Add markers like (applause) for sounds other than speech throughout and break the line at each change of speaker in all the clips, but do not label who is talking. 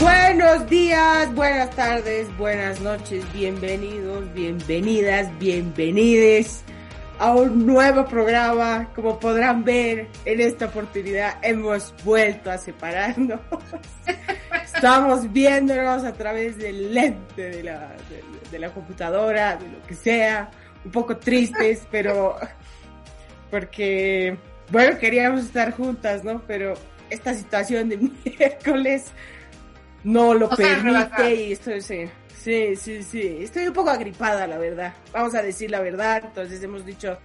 Buenos días, buenas tardes, buenas noches, bienvenidos, bienvenidas, bienvenides a un nuevo programa. Como podrán ver, en esta oportunidad hemos vuelto a separarnos. (laughs) Estamos viéndonos a través del lente de la, de, de la computadora, de lo que sea, un poco tristes, pero porque bueno, queríamos estar juntas, ¿no? Pero esta situación de (laughs) miércoles no lo permite y estoy, sí, sí, sí, sí, estoy un poco agripada, la verdad. Vamos a decir la verdad, entonces hemos dicho...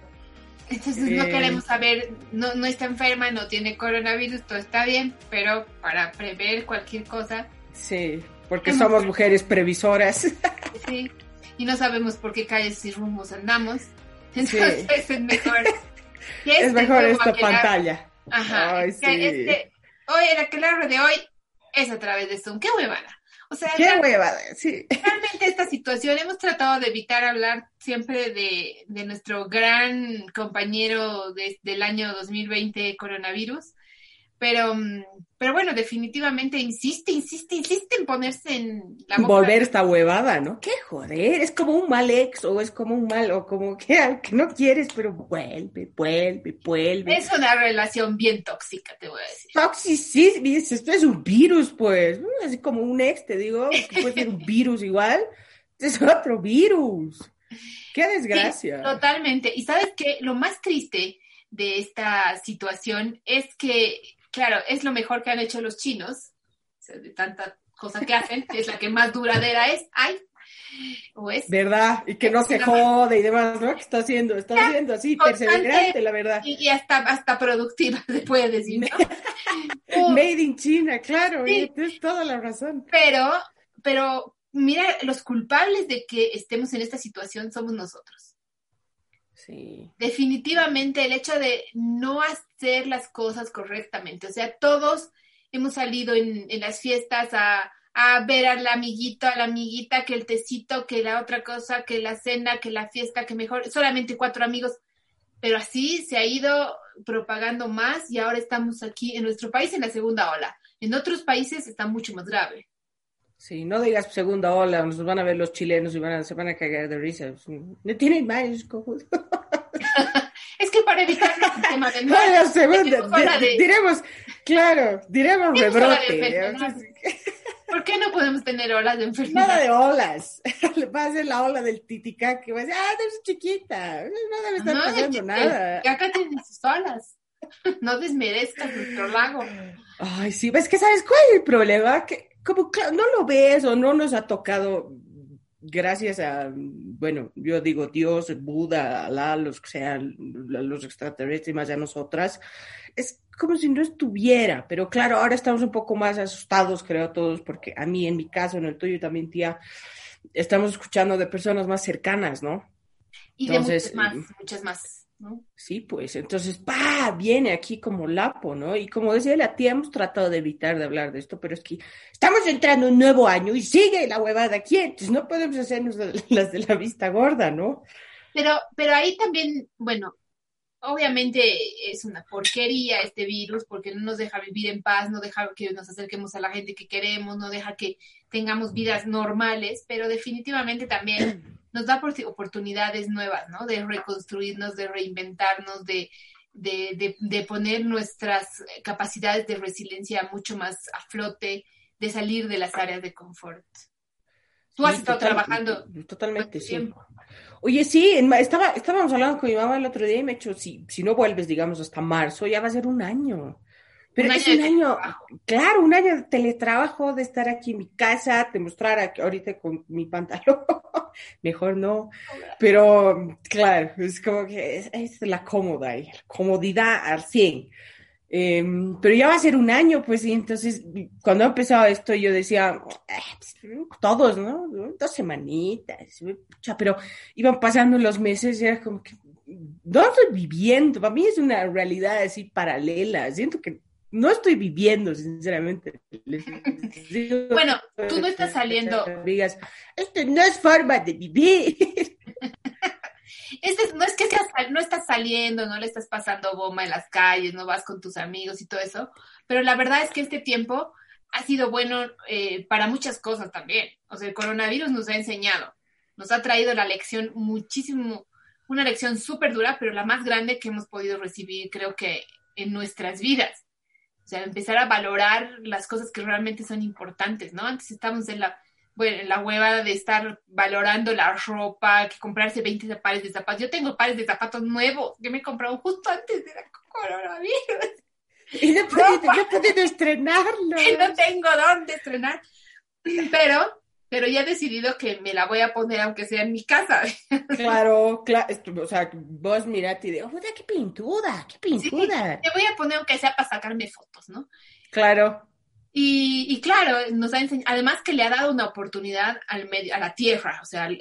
Entonces no queremos saber, no, no está enferma, no tiene coronavirus, todo está bien, pero para prever cualquier cosa...
Sí, porque somos mujeres previsoras. (laughs)
Sí, y no sabemos por qué calles y rumos andamos. Entonces es mejor
es mejor esta pantalla.
Ajá. Ay, sí. este, hoy, el aquelarre de hoy es a través de Zoom. ¡Qué huevada! O sea,
qué huevada, sí.
Realmente esta situación hemos tratado de evitar hablar siempre de, de nuestro gran compañero de, del año 2020, coronavirus, pero, mm, pero bueno, definitivamente insiste, insiste, insiste en ponerse en
la boca. Volver esta huevada, ¿no? Qué joder, es como un mal ex o es como un mal, o como que, (laughs) que no quieres, pero vuelve, vuelve, vuelve.
Es una relación bien tóxica, te voy a decir.
Toxicísimo, esto es un virus, pues, así como un ex, te digo, que (laughs) puede ser un virus igual, es otro virus. Qué desgracia.
Sí, totalmente. Y sabes qué, lo más triste de esta situación es que claro, es lo mejor que han hecho los chinos, de tanta cosa que hacen, que es la que más duradera es, ay, o es.
¿Verdad? Y que no se jode y demás, ¿no? ¿Qué está haciendo? Está haciendo así, perseverante, la verdad.
Y, hasta, hasta productiva, (laughs) se puede decir, (laughs)
Made in China, claro, tienes toda la razón.
Pero, pero, mira, los culpables de que estemos en esta situación somos nosotros.
Sí.
Definitivamente el hecho de no hacer las cosas correctamente. O sea, todos hemos salido en, las fiestas a, ver al amiguito, a la amiguita, que el tecito, que la otra cosa, que la cena, que la fiesta, que mejor, solamente cuatro amigos. Pero así se ha ido propagando más y ahora estamos aquí en nuestro país en la segunda ola. En otros países está mucho más grave.
Sí, no digas segunda ola, nos van a ver los chilenos y van a, se van a cagar de risa. No tienen más
es que para evitar el tema de (laughs)
no, segunda, diremos, claro, diremos rebrote. (laughs)
¿Por qué no podemos tener olas de enfermedad?
Nada de olas. (laughs) Va a ser la ola del titicaca que va a decir, ah, eres chiquita, no debe estar no, pasando nada.
Acá tienes sus olas. No desmerezcas nuestro lago.
Ay, sí, ves que sabes cuál es el problema, que como no lo ves o no nos ha tocado gracias a, bueno, yo digo Dios, Buda, Alá, los que sean los extraterrestres más a nosotras, es como si no estuviera, pero claro, ahora estamos un poco más asustados, creo todos, porque a mí, en mi caso, en el tuyo también, tía, estamos escuchando de personas más cercanas, ¿no?
Y de muchas más, muchas más.
Sí, pues entonces, ¡pa! Viene aquí como lapo, ¿no? Y como decía la tía, hemos tratado de evitar de hablar de esto, pero es que estamos entrando en un nuevo año y sigue la huevada aquí, entonces no podemos hacernos (laughs) las de la vista gorda, ¿no?
Pero, pero ahí también, bueno, obviamente es una porquería este virus porque no nos deja vivir en paz, no deja que nos acerquemos a la gente que queremos, no deja que tengamos vidas normales, pero definitivamente también (clears throat) nos da oportunidades nuevas, ¿no? De reconstruirnos, de reinventarnos, de, de, de, poner nuestras capacidades de resiliencia mucho más a flote, de salir de las áreas de confort. Tú has estado trabajando.
Totalmente, sí. Oye, sí, estaba, estábamos hablando con mi mamá el otro día y me ha dicho, si, si no vuelves, digamos, hasta marzo, ya va a ser un año. Pero es un año, claro, un año de teletrabajo, de estar aquí en mi casa, de mostrar ahorita con mi pantalón, (laughs) mejor no. Pero claro, es como que es, es la cómoda, y comodidad al 100. Em, pero ya va a ser un año, pues, y entonces cuando empezado esto yo decía, eh, todos, ¿no? Dos semanitas, pero iban pasando los meses y era como que, no estoy viviendo, para mí es una realidad así paralela, siento que no estoy viviendo, sinceramente. (laughs)
bueno, tú no estás saliendo.
Digas, esto no es forma de vivir.
Este, no es que no estás saliendo, no le estás pasando bomba en las calles, no vas con tus amigos y todo eso, pero la verdad es que este tiempo ha sido bueno eh, para muchas cosas también. O sea, el coronavirus nos ha enseñado, nos ha traído la lección muchísimo, una lección súper dura, pero la más grande que hemos podido recibir, creo que en nuestras vidas. O sea, empezar a valorar las cosas que realmente son importantes, ¿no? Antes estamos en la bueno, la hueva de estar valorando la ropa, que comprarse 20 pares de zapatos. Yo tengo pares de zapatos nuevos que me he comprado justo antes de la coronavirus.
Y no he podido, estrenarlo. (laughs)
Y no tengo dónde estrenar. Pero, pero ya he decidido que me la voy a poner aunque sea en mi casa. (laughs)
Claro, claro. O sea, vos mirate y digo, qué pintura, qué pintura.
te voy a poner aunque sea para sacarme fotos, ¿no?
Claro.
Y, claro, nos ha enseñado, además que le ha dado una oportunidad al medio, a la tierra, o sea, al,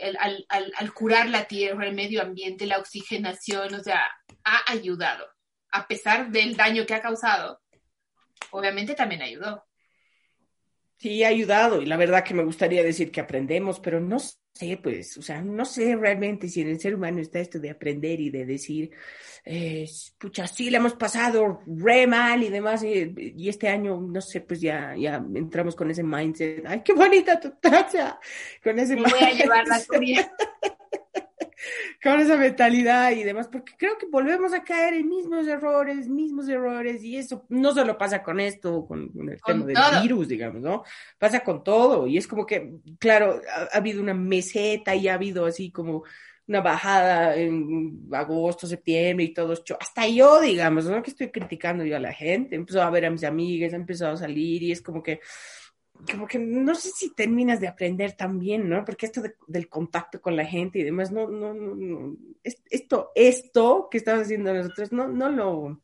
al, al, curar la tierra, el medio ambiente, la oxigenación, o sea, ha ayudado. A pesar del daño que ha causado, obviamente también ayudó.
Sí, ha ayudado y la verdad que me gustaría decir que aprendemos, pero no sé, pues, o sea, no sé realmente si en el ser humano está esto de aprender y de decir, eh, pucha, sí, le hemos pasado re mal y demás, y, este año, no sé, pues ya, ya entramos con ese mindset, ay, qué bonita tu tacha, con ese
Me voy a llevar la. (laughs)
con esa mentalidad y demás, porque creo que volvemos a caer en mismos errores, mismos errores, y eso no solo pasa con esto, con, el tema del virus, digamos, ¿no? Pasa con todo, y es como que, claro, ha habido una meseta y ha habido así como una bajada en agosto, septiembre y todo. Hasta yo, digamos, no que estoy criticando yo a la gente, empezó a ver a mis amigas, he empezado a salir y es como que, como que no sé si terminas de aprender también, ¿no? Porque esto del contacto con la gente y demás, no, no, no, esto, esto que estamos haciendo nosotros, no, no lo,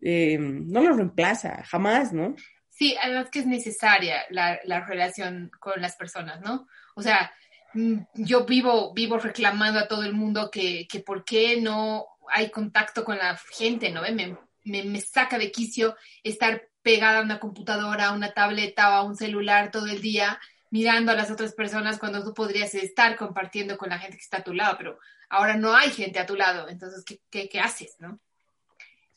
eh, no lo reemplaza, jamás, ¿no?
Sí, además que es necesaria la, la relación con las personas, ¿no? O sea, Mm, yo vivo, vivo reclamando a todo el mundo que, que por qué no hay contacto con la gente, ¿no? Me, me, saca de quicio estar pegada a una computadora, a una tableta o a un celular todo el día mirando a las otras personas cuando tú podrías estar compartiendo con la gente que está a tu lado, pero ahora no hay gente a tu lado, entonces, ¿qué, qué, qué haces, no?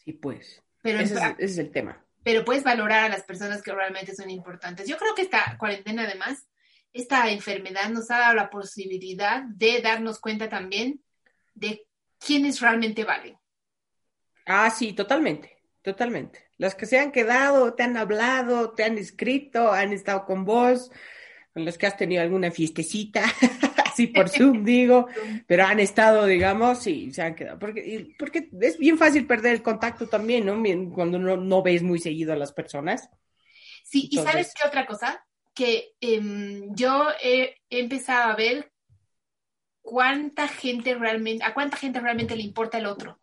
Sí, pues. Pero ese, es, ese es el tema.
Pero puedes valorar a las personas que realmente son importantes. Yo creo que esta cuarentena, además, esta enfermedad nos ha dado la posibilidad de darnos cuenta también de quiénes realmente valen.
Ah, sí, totalmente, totalmente. Los que se han quedado, te han hablado, te han escrito, han estado con vos, con los que has tenido alguna fiestecita, (laughs) así por (laughs) Zoom digo, pero han estado, digamos, y se han quedado. Porque, porque es bien fácil perder el contacto también, ¿no? Cuando no, no ves muy seguido a las personas.
Sí, y ¿sabes qué otra cosa? que em, yo he, empezado a ver cuánta gente realmente, a cuánta gente realmente le importa el otro.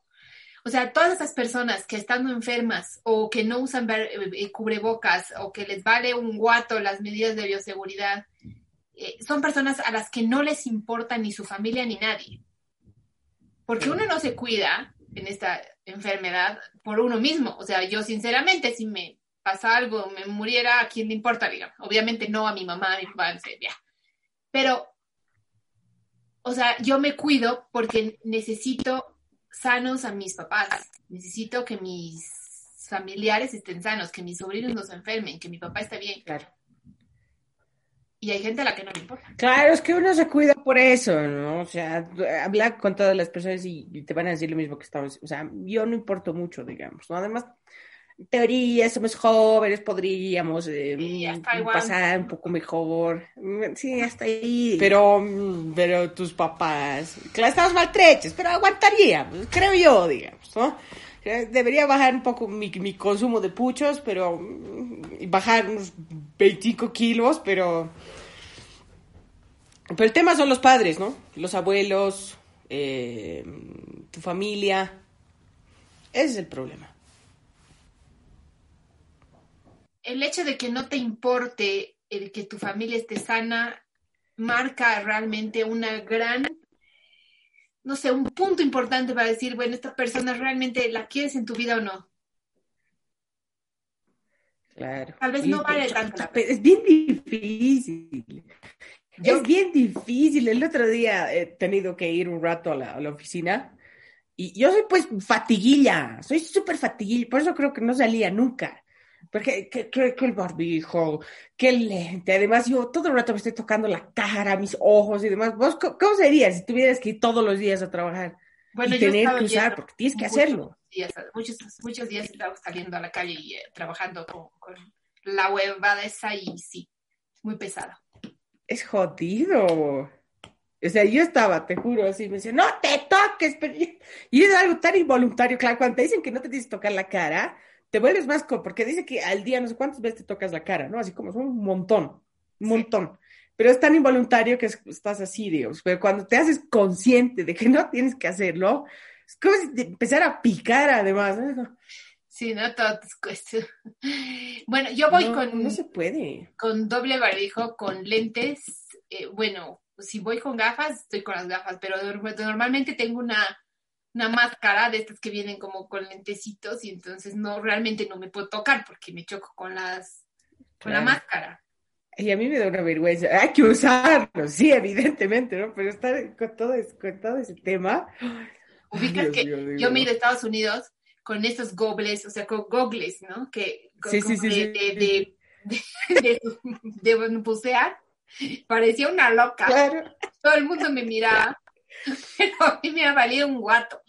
O sea, todas esas personas que estando enfermas o que no usan eh, cubrebocas o que les vale un guato las medidas de bioseguridad, eh, son personas a las que no les importa ni su familia ni nadie. Porque uno no se cuida en esta enfermedad por uno mismo. O sea, yo sinceramente, si me pasa algo, me muriera, ¿a quién le importa? Digamos. Obviamente no a mi mamá, a mi papá, ya. Pero, o sea, yo me cuido porque necesito sanos a mis papás, necesito que mis familiares estén sanos, que mis sobrinos no se enfermen, que mi papá esté bien.
Claro.
Y hay gente a la que no le importa.
Claro, es que uno se cuida por eso, ¿no? O sea, habla con todas las personas y te van a decir lo mismo que estamos. O sea, yo no importo mucho, digamos, ¿no? Además, teoría, somos jóvenes, podríamos eh, pasar un poco mejor. Sí, hasta ahí. Pero, pero tus papás, claro, estamos maltrechos, pero aguantaría, creo yo, digamos, ¿no? Debería bajar un poco mi, mi consumo de puchos, pero bajar unos 25 kilos, pero Pero el tema son los padres, ¿no? Los abuelos, eh, tu familia. Ese es el problema.
El hecho de que no te importe el que tu familia esté sana marca realmente una gran, no sé, un punto importante para decir, bueno, esta persona realmente la quieres en tu vida o no.
Claro.
Tal vez no vale tanto.
Es bien difícil. Es bien difícil. El otro día he tenido que ir un rato a la, a la oficina y yo soy pues fatiguilla, soy súper fatiguilla, por eso creo que no salía nunca. Porque que, que, que, el barbijo, que el lente, además yo todo el rato me estoy tocando la cara, mis ojos y demás. ¿Vos cómo sería si tuvieras que ir todos los días a trabajar?
Bueno,
y
yo
tener que usar, porque tienes que
muchos
hacerlo.
días, muchos, muchos días estaba saliendo a la calle y eh, trabajando con, con la huevada esa y sí, muy pesado.
Es jodido. O sea, yo estaba, te juro, así, me decían, no te toques, pero... y es algo tan involuntario, claro, cuando te dicen que no te tienes que tocar la cara, te vuelves más, porque dice que al día no sé cuántas veces te tocas la cara, ¿no? Así como son un montón, un
Sí.
montón. Pero es tan involuntario que es- estás así, Dios. Pero cuando te haces consciente de que no tienes que hacerlo, es como si te empezara a picar además. ¿no?
Sí, no todo es cuestión. Bueno, yo voy
no,
con,
no se puede.
con doble barbijo, con lentes. eh, bueno, si voy con gafas, estoy con las gafas, pero norm- normalmente tengo una, una máscara de estas que vienen como con lentecitos y entonces no, realmente no me puedo tocar porque me choco con las, con la máscara.
Y a mí me da una vergüenza. Hay que usarlo, sí, evidentemente, ¿no? Pero estar con todo, con todo ese tema.
Ubicas
Dios
que yo me he ido a Estados Unidos con estos gobles, o sea, con gogles, ¿no? Que
Sí, sí, sí.
de, de, (laughs) de- de bucear. Parecía una loca.
Claro.
Todo el mundo me miraba, (laughs) pero a mí me ha valido un guato,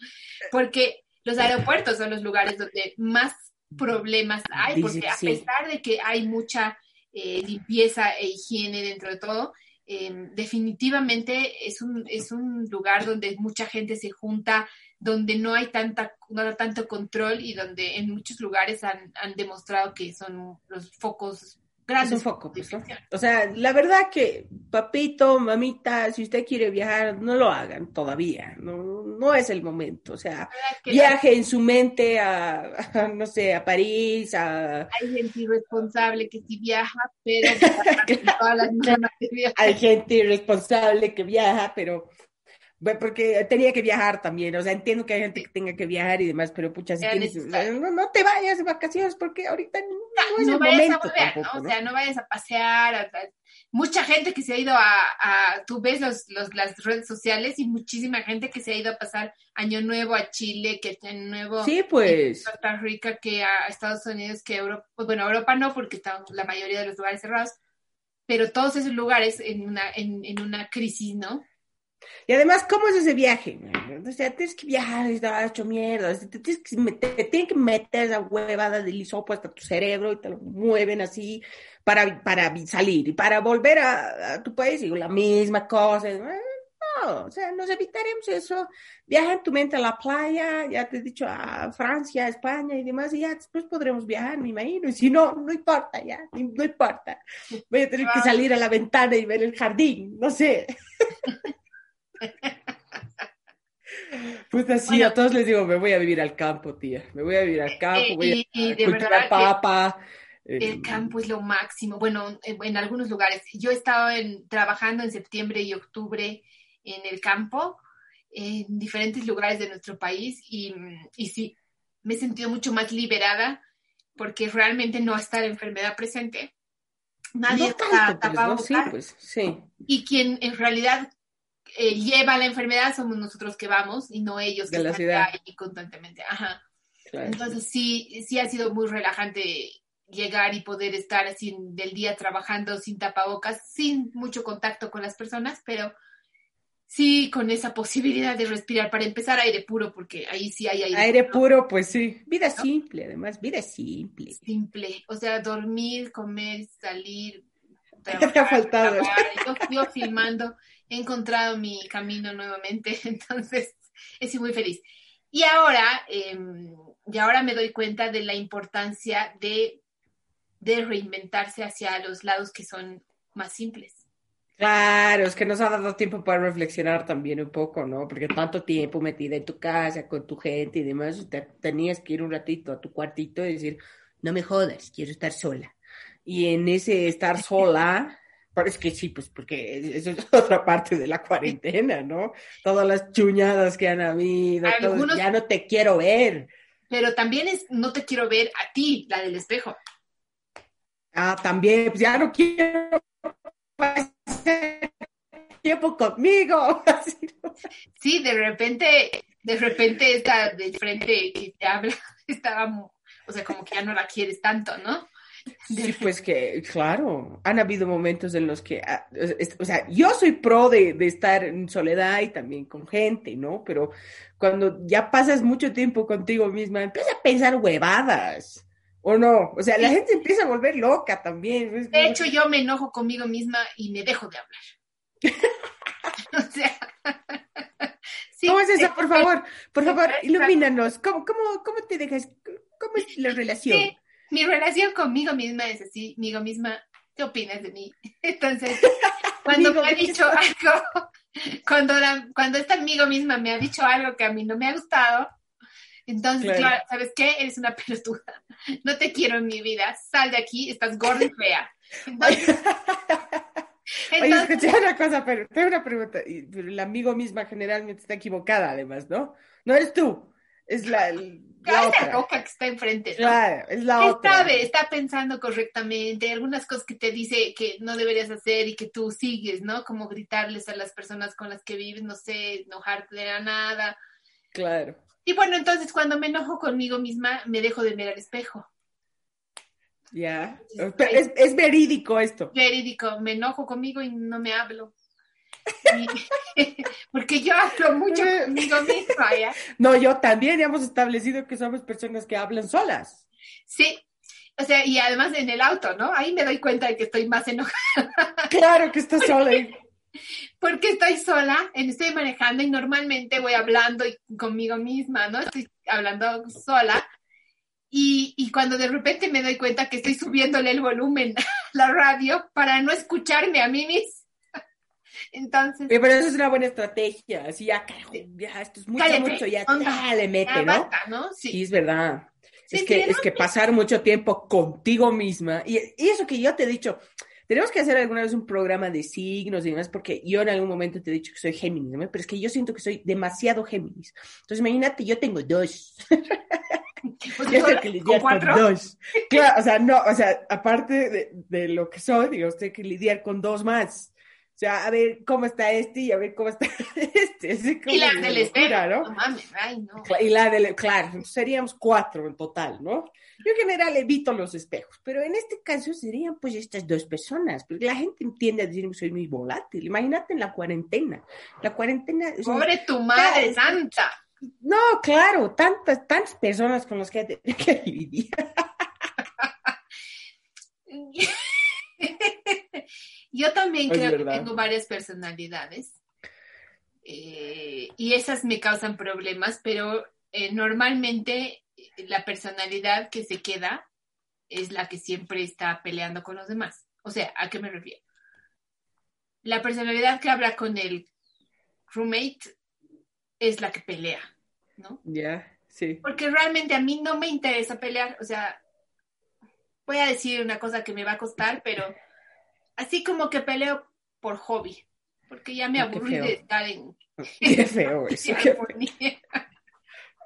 porque los aeropuertos son los lugares donde más problemas hay, porque
que
a pesar de que hay mucha eh, limpieza e higiene dentro de todo, eh, definitivamente es un, es un lugar donde mucha gente se junta, donde no hay tanta, no hay tanto control y donde en muchos lugares han, han demostrado que son los focos
Es
grandes.
un foco, pues. O sea, la verdad que, papito, mamita, si usted quiere viajar, no lo hagan todavía. No, no es el momento. O sea,
La
viaje en su mente a, (laughs) a, no sé, a París, a,
hay gente irresponsable que sí viaja, pero (laughs) todas las personas que viajan.
hay gente irresponsable que viaja, pero porque tenía que viajar también, o sea, entiendo que hay gente que tenga que viajar y demás, pero pucha, si tienes,
necesario.
no, no te vayas de vacaciones porque ahorita no, no es
no
el
vayas a volver,
tampoco,
¿no? O sea, no vayas a pasear. a- a- mucha gente que se ha ido a, a- tú ves los, los, las redes sociales y muchísima gente que se ha ido a pasar Año Nuevo a Chile, que Año Nuevo
Sí, pues,
a Costa Rica, que a Estados Unidos, que a Europa, pues, bueno, Europa no, porque están la mayoría de los lugares cerrados, pero todos esos lugares en una, en, en una crisis, ¿no?
Y además, ¿cómo es ese viaje? O sea, tienes que viajar, está hecho mierda, te tienes que meter, te tienen que meter esa huevada del hisopo hasta tu cerebro y te lo mueven así para, para salir y para volver a, a tu país, digo, la misma cosa. No, o sea, nos evitaremos eso. Viaja en tu mente a la playa, ya te he dicho, a Francia, a España y demás, y ya después podremos viajar, me imagino. Y si no, no importa, ya, no importa. Voy a tener que salir a la ventana y ver el jardín, no sé. (laughs) (laughs) Pues así,
Bueno.
a todos les digo, me voy a vivir al campo, tía. Me voy a vivir al campo,
Eh,
voy
y- y
a
de
cultivar papa. eh,
El campo es lo máximo. Bueno, en, en algunos lugares. Yo he estado en, trabajando en septiembre y octubre en el campo, en diferentes lugares de nuestro país, y, y sí, me he sentido mucho más liberada porque realmente no está la enfermedad presente. Nadie
no
está
tanto, pues,
tapado
¿no? Sí, pues, sí.
y quien en realidad eh, lleva la enfermedad somos nosotros que vamos y no ellos que
De la
están
ciudad.
ahí constantemente. Ajá.
claro.
Entonces sí, sí ha sido muy relajante llegar y poder estar así del día trabajando sin tapabocas, sin mucho contacto con las personas, pero sí con esa posibilidad de respirar para empezar aire puro, porque ahí sí hay aire,
Aire puro, pues sí. Vida simple, además, vida simple.
simple. O sea, dormir, comer, salir. (laughs)
te ha faltado.
trabajar. Yo, yo filmando, he encontrado mi camino nuevamente, (laughs) entonces estoy muy feliz. Y ahora, eh, y ahora me doy cuenta de la importancia de, de reinventarse hacia los lados que son más simples.
Claro, es que nos ha dado tiempo para reflexionar también un poco, ¿no? Porque tanto tiempo metida en tu casa, con tu gente y demás, te, tenías que ir un ratito a tu cuartito y decir, no me jodas, quiero estar sola. Y en ese estar (laughs) sola, parece que sí, pues porque eso es (laughs) otra parte de la cuarentena, ¿no? Todas las chuñadas que han habido, Algunos... ya no te quiero ver.
Pero también es, no te quiero ver a ti, la del espejo.
Ah, también, pues ya no quiero tiempo conmigo. (laughs)
Sí, de repente, de repente está de frente que te habla, (laughs) estaba, o sea, como que ya no la quieres tanto, ¿no?
Sí, pues que, claro, han habido momentos en los que, ah, o sea, yo soy pro de, de, estar en soledad y también con gente, ¿no? Pero cuando ya pasas mucho tiempo contigo misma, empiezas a pensar huevadas. ¿O no? O sea, la gente empieza a volver loca también.
De hecho, yo me enojo conmigo misma y me dejo de hablar. (laughs) o sea. (laughs)
¿Cómo es eso? Por favor, por favor, ilumínanos. ¿Cómo, cómo, cómo te dejas? ¿Cómo es la relación? Sí,
mi relación conmigo misma es así, conmigo misma. ¿Qué opinas de mí? (laughs) Entonces, (laughs) cuando me ha dicho algo, (laughs) cuando, cuando esta amigo misma me ha dicho algo que a mí no me ha gustado, entonces, claro. ¿sabes qué? Eres una pelotuda. No te quiero en mi vida. Sal de aquí, estás gorda y fea. Entonces,
Oye, escuché una cosa, pero tengo una pregunta. El amigo misma generalmente está equivocada, además, ¿no? No eres tú, es la,
roca que está enfrente. ¿no?
Claro, es la otra.
Sabe, está pensando correctamente, algunas cosas que te dice que no deberías hacer y que tú sigues, ¿no? Como gritarles a las personas con las que vives, no sé, enojarte de la nada.
Claro.
Y bueno, entonces cuando me enojo conmigo misma, me dejo de ver al espejo.
Ya, es, verídico esto.
Verídico, me enojo conmigo y no me hablo. (laughs) porque yo hablo mucho conmigo misma, ¿ya?
No, yo también hemos establecido que somos personas que hablan solas.
Sí, o sea, y además en el auto, ¿no? Ahí me doy cuenta de que estoy más enojada.
Claro que estás sola.
porque estoy sola, estoy manejando y normalmente voy hablando conmigo misma, ¿no? Estoy hablando sola. Y, y, cuando de repente me doy cuenta que estoy subiéndole el volumen (laughs) a la radio para no escucharme a mí misma. Entonces.
Pero eso es una buena estrategia. Así ya, ya, esto es mucho, mucho, ya, le mete, ¿no? ¿no? Sí. sí. es verdad. es que, es que pasar mucho tiempo contigo misma, y, y eso que yo te he dicho, tenemos que hacer alguna vez un programa de signos y demás, porque yo en algún momento te he dicho que soy Géminis, ¿no? pero es que yo siento que soy demasiado Géminis. Entonces, imagínate, yo tengo dos. (laughs) (laughs) yo tengo que lidiar con, dos. Claro, o sea, no, o sea, aparte de, de lo que soy, digo, tengo que lidiar con dos más. O sea, a ver cómo está este y a ver cómo está (laughs) este.
y la del espera, ¿no? No mames, ay, no.
Y la del, claro, seríamos cuatro en total, ¿no? Yo en general evito los espejos, pero en este caso serían pues estas dos personas, porque la gente entiende a decir que soy muy volátil. Imagínate en la cuarentena. La cuarentena...
Pobre tu madre santa.
No, claro, tantas, tantas personas con las que hay que (laughs) dividir. (laughs)
Yo también creo que tengo varias personalidades. Eh, y esas me causan problemas, pero eh, normalmente la personalidad que se queda es la que siempre está peleando con los demás. O sea, ¿a qué me refiero? La personalidad que habla con el roommate es la que pelea, ¿no?
Ya, sí.
Porque realmente a mí no me interesa pelear, o sea, voy a decir una cosa que me va a costar, pero así como que peleo por hobby, porque ya me aburrí de estar en... (laughs)
Qué feo (laughs) eso, qué feo.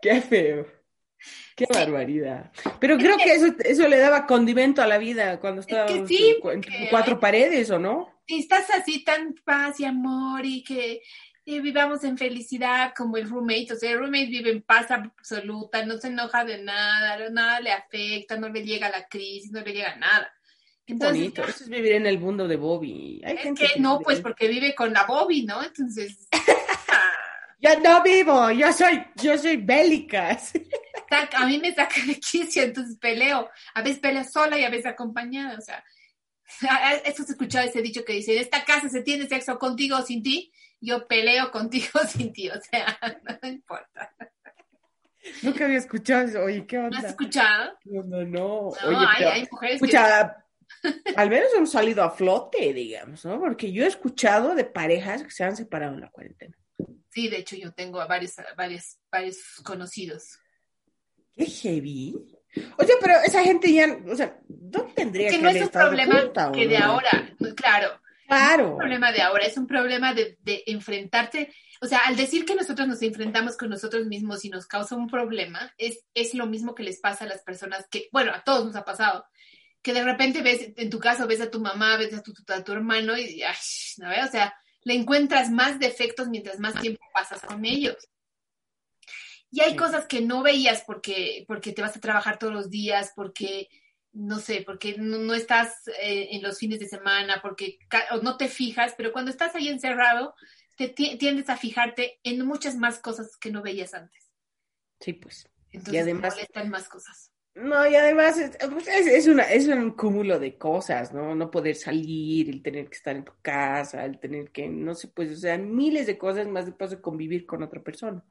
qué feo. Qué barbaridad. Pero creo que eso, eso le daba condimento a la vida cuando estaba en cuatro paredes, ¿o no?
Y estás así tan paz y amor y que vivamos en felicidad como el roommate. O sea, el roommate vive en paz absoluta, no se enoja de nada, nada le afecta, no le llega la crisis, no le llega nada.
Entonces, bonito, eso es vivir en el mundo de Bobby.
Hay gente que no, pues porque vive con la Bobby, ¿no? Entonces... (laughs)
yo no vivo, yo soy, yo soy bélica. (laughs)
a mí me saca de quicio, entonces peleo. A veces peleo sola y a veces acompañada, o sea. Eso se escuchó ese dicho que dice, en esta casa se tiene sexo contigo o sin ti, yo peleo contigo o sin ti, o sea, (laughs) no importa.
Nunca había escuchado eso, oye, ¿qué onda?
¿No has escuchado?
No, no, no.
Oye, hay, hay mujeres
escucha, Al menos hemos salido a flote, digamos, ¿no? Porque yo he escuchado de parejas que se han separado en la cuarentena.
Sí, de hecho yo tengo a varios, varios, varios conocidos.
Qué heavy. O sea, pero esa gente ya, o sea, no tendría
Que
que
no es un problema
junta, ¿o
que de
no?
ahora, claro, no es
Claro.
un problema de ahora, es un problema de, de enfrentarte, o sea, al decir que nosotros nos enfrentamos con nosotros mismos y nos causa un problema, es, es lo mismo que les pasa a las personas que, bueno, a todos nos ha pasado, que de repente ves, en tu caso, ves a tu mamá, ves a tu, a tu hermano y, ay, ¿no ves? O sea, le encuentras más defectos mientras más tiempo pasas con ellos. Y hay
Sí.
cosas que no veías porque, porque te vas a trabajar todos los días, porque, no sé, porque no, no estás eh, en los fines de semana, porque no te fijas, pero cuando estás ahí encerrado, te ti- tiendes a fijarte en muchas más cosas que no veías antes.
Sí, pues.
Entonces
Y además-
molestan más cosas.
No, y además es, pues, es, es una, es un cúmulo de cosas, ¿no? No poder salir, el tener que estar en tu casa, el tener que, no sé, pues, o sea, miles de cosas más de paso convivir con otra persona.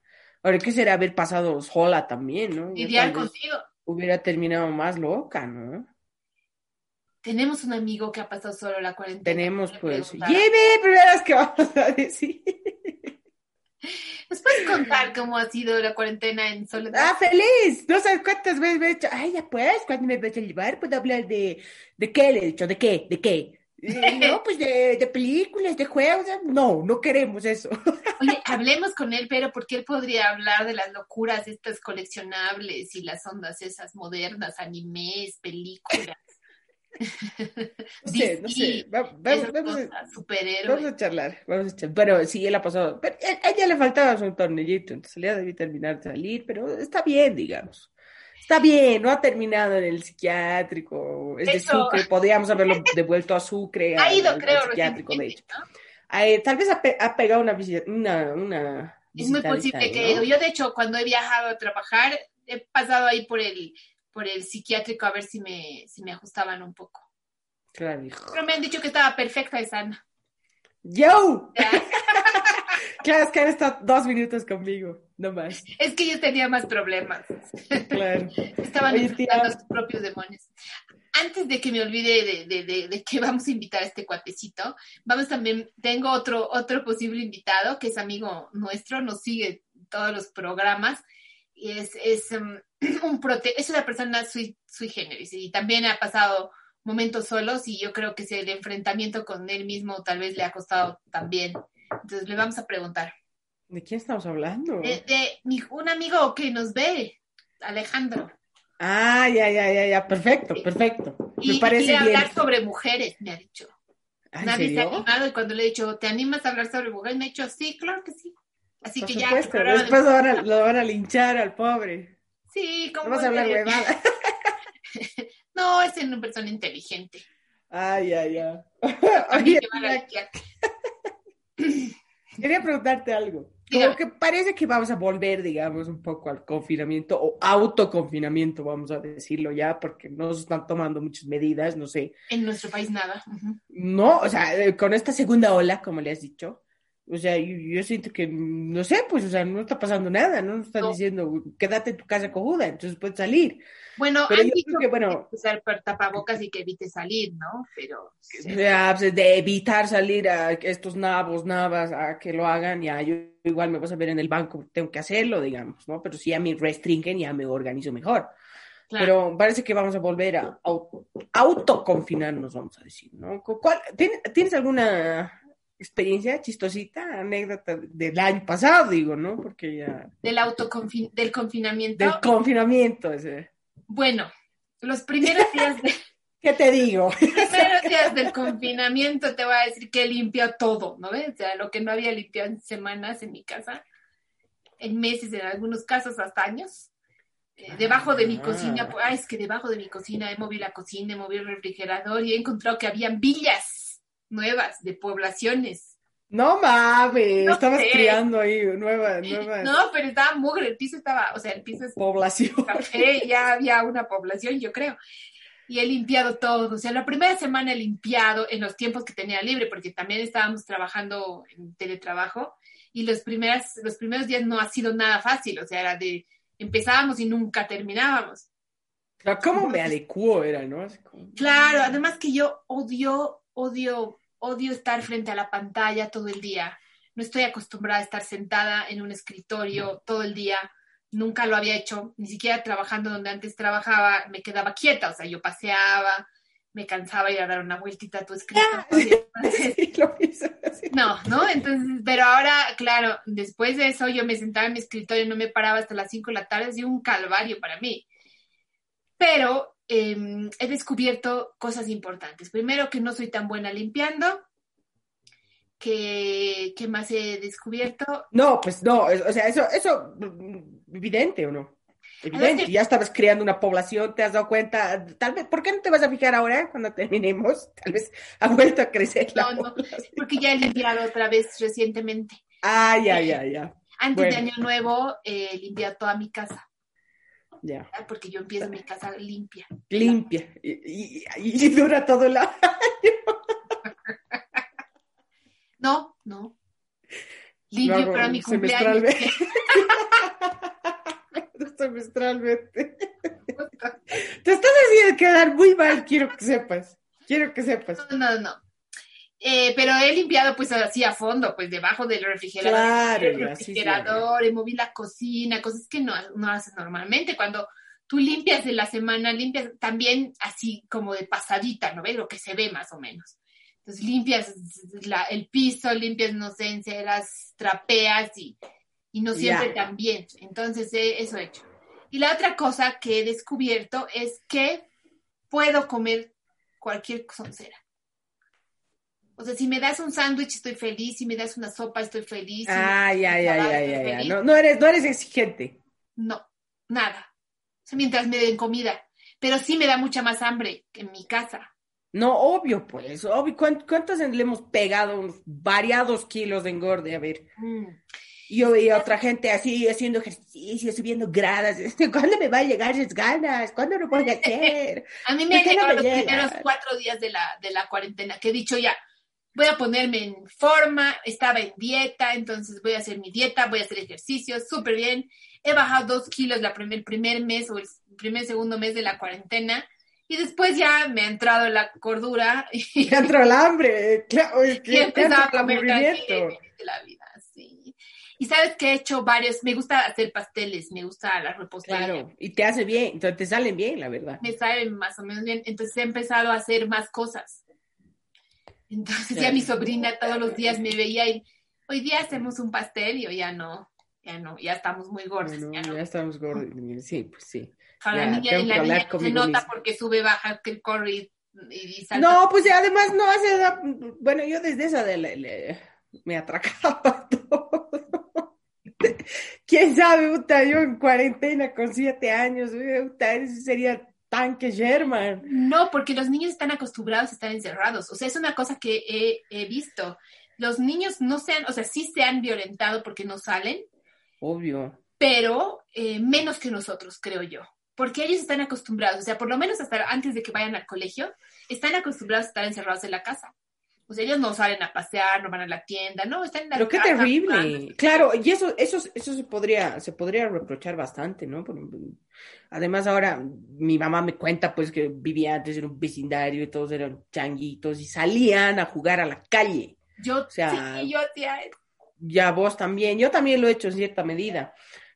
Ahora, ¿qué será haber pasado sola también, no? Vez
contigo.
Hubiera terminado más loca, ¿no?
Tenemos un amigo que ha pasado solo la cuarentena.
Tenemos, pues, lleve, primeras que vamos a decir.
¿Nos puedes contar cómo ha sido la cuarentena en soledad?
¡Ah, feliz! No sabes cuántas veces me he dicho, ay, ya pues, cuando me vas a llevar, puedo hablar de, ¿de qué? Le he dicho, ¿de qué? ¿De qué? (laughs) No, pues de, de películas, de juegos. No, no queremos eso. (laughs)
Oye, hablemos con él, pero porque él podría hablar de las locuras estas coleccionables y las ondas esas modernas, animes, películas.
No (laughs) sé, no sé. Va- Vamos, a, vamos a charlar, vamos a charlar. Pero sí, él ha pasado. Pero a ella le faltaba su tornillito, entonces ya debí terminar de salir, pero está bien, digamos. Está bien, no ha terminado en el psiquiátrico, es de. Sucre, podríamos haberlo (laughs) devuelto a Sucre.
Ha
al-
ido,
al
creo,
psiquiátrico, de hecho.
¿no?
Ay, tal vez ha, pe- ha pegado una visita, una, una
Es muy posible que
¿no?
Yo, de hecho, cuando he viajado a trabajar, he pasado ahí por el, por el psiquiátrico a ver si me, si me ajustaban un poco.
Claro, hijo.
Pero me han dicho que estaba perfecta y sana.
¡Yo! (laughs) Claro, es que han estado dos minutos conmigo, no más.
Es que yo tenía más problemas.
Claro. (laughs)
Estaban enfrentando sus propios demonios. Antes de que me olvide de, de, de, de que vamos a invitar a este cuatecito, vamos también, tengo otro, otro posible invitado que es amigo nuestro, nos sigue en todos los programas y es, es, um, (clears throat) un prote es una persona sui, sui generis y también ha pasado momentos solos y yo creo que ese, el enfrentamiento con él mismo tal vez le ha costado también. Entonces le vamos a preguntar.
¿De quién estamos hablando?
De, de mi- un amigo que nos ve, Alejandro.
Ah, ya, ya, ya, ya, perfecto, perfecto. Me
Y
parece
quiere
bien.
hablar sobre mujeres, me ha dicho.
Ah, ¿En
Nadie se ha animado y cuando le he dicho, ¿te animas a hablar sobre mujeres? Me ha dicho, sí, claro que sí. Así
Por
que ya.
supuesto,
de-
después lo van, a, lo van a linchar al pobre.
Sí, como.
vas a hablar huevada. (laughs)
No, es una persona inteligente.
Ah, ya, ya.
A mí
Oye,
me van a liquear.
quería preguntarte algo. (laughs) Como que parece que vamos a volver, digamos, un poco al confinamiento o autoconfinamiento, vamos a decirlo ya, porque no se están tomando muchas medidas, no sé.
En nuestro país nada.
No, o sea, eh, con esta segunda ola, como le has dicho, o sea, yo, yo siento que, no sé, pues, o sea, no está pasando nada, no nos están
No.
diciendo, quédate en tu casa cojuda, entonces puedes salir.
Bueno,
Pero
han
yo
dicho
creo que, bueno,
que usar tapabocas y que evite salir, ¿no? Pero.
o sea, pues, de evitar salir a estos nabos, navas, a que lo hagan, ya, yo igual me vas a ver en el banco, tengo que hacerlo, digamos, ¿no? Pero si ya me restringen, ya me organizo mejor.
claro.
Pero parece que vamos a volver a au- autoconfinarnos, vamos a decir, ¿no? ¿Cu- cuál- ¿tien- ¿Tienes alguna experiencia chistosita, anécdota del año pasado, digo, ¿no? Porque ya...
Del autoconfin del confinamiento.
Del confinamiento, ese.
Bueno, los primeros días de. (laughs)
¿Qué te digo? (laughs)
primeros días del confinamiento te voy a decir que limpió todo, ¿no ves? O sea, lo que no había limpiado en semanas en mi casa, en meses, en algunos casos hasta años. Eh, debajo de mi
Ah.
cocina, pues, ay, es que debajo de mi cocina he movido la cocina, he movido el refrigerador y he encontrado que habían villas nuevas de poblaciones.
No mames,
No
estabas
sé.
criando ahí nueva, nueva
No, pero estaba mugre, el piso estaba, o sea, el piso es
población.
café, ya había una población, yo creo. Y he limpiado todo. O sea, la primera semana he limpiado en los tiempos que tenía libre, porque también estábamos trabajando en teletrabajo. Y los, primeras, los primeros días no ha sido nada fácil. O sea, era de empezábamos y nunca terminábamos.
¿Cómo me adecuó era, no?
Claro, además que yo odio, odio, odio estar frente a la pantalla todo el día. No estoy acostumbrada a estar sentada en un escritorio todo el día. Nunca lo había hecho, ni siquiera trabajando donde antes trabajaba, me quedaba quieta, o sea, yo paseaba, me cansaba ir a dar una vueltita a tu escritorio. (laughs) no, ¿no? Entonces, pero ahora, claro, después de eso yo me sentaba en mi escritorio, y no me paraba hasta las 5 de la tarde, ha un calvario para mí. Pero em, he descubierto cosas importantes. Primero, que no soy tan buena limpiando. Que, ¿Qué más he descubierto?
No, pues no, o sea, eso, eso, evidente o no. Evidente, ya estabas creando una población, te has dado cuenta, tal vez, ¿por qué no te vas a fijar ahora cuando terminemos? Tal vez (laughs) ha vuelto a crecer la no, no,
porque ya he limpiado otra vez recientemente.
Ah, ya, ya, ya.
Antes de Año Nuevo, eh, he limpiado toda mi casa. Porque yo empiezo mi casa limpia.
Limpia. Y, y, dura todo el año. (laughs)
No, no. Limpio para mi cumpleaños. (laughs)
semestralmente. (laughs) Te estás haciendo quedar muy mal, quiero que sepas. Quiero que sepas.
No, no, no. Eh, pero he limpiado pues así a fondo, pues debajo del refrigerador,
claro,
el refrigerador, he movido la cocina, cosas que no, no haces normalmente. Cuando tú limpias de la semana, limpias también así como de pasadita, ¿no ves? Lo que se ve más o menos. Entonces limpias el piso, limpias, no sé, enceras, trapeas y, y no siempre tan bien. Entonces eso he hecho. Y la otra cosa que he descubierto es que puedo comer cualquier soncera. O sea, si me das un sándwich estoy feliz, si me das una sopa estoy feliz.
Ah, ya, ya, ya, ya, ya. No, eres, no eres exigente.
No, nada. O sea, mientras me den comida. Pero sí me da mucha más hambre que en mi casa.
No, obvio, pues, obvio. ¿Cuántos le hemos pegado unos variados kilos de engorde? A ver. Mm. Yo veía otra gente así haciendo ejercicio, subiendo gradas. (laughs) ¿Cuándo me va a llegar esas ganas? ¿Cuándo lo voy a hacer? (laughs)
a mí me han llegado los primeros cuatro días de la, de la cuarentena, que he dicho ya, voy a ponerme en forma, estaba en dieta, entonces voy a hacer mi dieta, voy a hacer ejercicio, súper bien. He bajado dos kilos la primer, el primer mes o el primer, segundo mes de la cuarentena. Y después ya me ha entrado la cordura. (laughs)
Y me ha entrado el hambre, claro. Es (laughs) que
y he empezado a comer de la vida, sí. Y sabes que he hecho varios, me gusta hacer pasteles, me gusta la repostería. Claro,
y te hace bien, entonces te salen bien, la verdad.
Me salen más o menos bien, entonces he empezado a hacer más cosas. Entonces ya mi sobrina todos los días me veía y hoy día hacemos un pastel y yo ya no, ya no, ya estamos muy gordos. ya, no.
ya, estamos gordos, sí, pues sí.
la niña, la niña se nota porque sube, baja, que corre y, y salta.
No, pues además no hace, bueno, yo desde esa de me atracaba (laughs) todo. (laughs) ¿Quién sabe, puta, yo en cuarentena con siete años, puta, ese sería tanque German.
No, porque los niños están acostumbrados a estar encerrados. O sea, es una cosa que he, visto. Los niños no se han, o sea, sí se han violentado porque no salen.
Obvio.
Pero eh, menos que nosotros, creo yo. Porque ellos están acostumbrados, o sea, por lo menos hasta antes de que vayan al colegio, están acostumbrados a estar encerrados en la casa pues ellos no salen a pasear, no van a la tienda, no, están en la
Pero qué terrible. Claro, y eso, eso, eso se podría, se podría reprochar bastante, ¿no? Además, ahora mi mamá me cuenta pues que vivía antes en un vecindario y todos eran changuitos y salían a jugar a la calle.
Yo, o sea, sí, yo tía.
Ya vos también, yo también lo he hecho en cierta medida.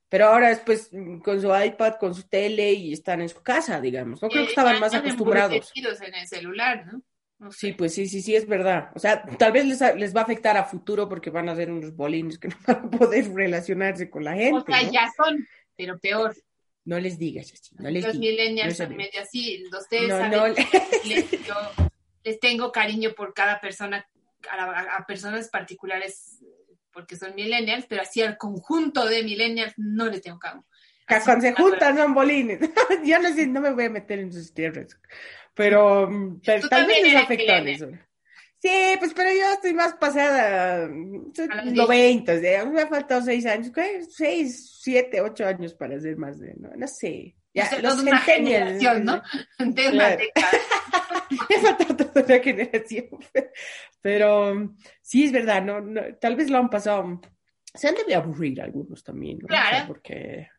Pero ahora después con su iPad, con su tele y están en su casa, digamos. No creo que estaban más acostumbrados.
en el celular, ¿no?
Sí, pues sí, sí, sí, es verdad. O sea, tal vez les, les, va a afectar a futuro porque van a ser unos bolines que (laughs) no van a poder relacionarse con la gente.
O sea, ya son, pero peor.
No les digas así, no les
Los millennials son medio así, ustedes saben, les, yo les tengo cariño por cada persona, a, personas particulares porque son millennials, pero así al conjunto de millennials no les tengo cariño.
Cuando se juntan son bolines. (laughs) Yo no, sé, no me voy a meter en sus tierras. Pero mm, tal, vez les afectó eso. Sí, pues pero yo estoy más pasada, soy 90, me ha faltado seis años, seis, siete, ocho años para hacer más de, no, no sé.
Ya, los una generación, ¿no? (laughs) De una década.
me ha faltado toda una generación. (laughs) Pero sí es verdad, no, tal vez lo han pasado, se han de aburrir algunos también, ¿no?
Claro.
porque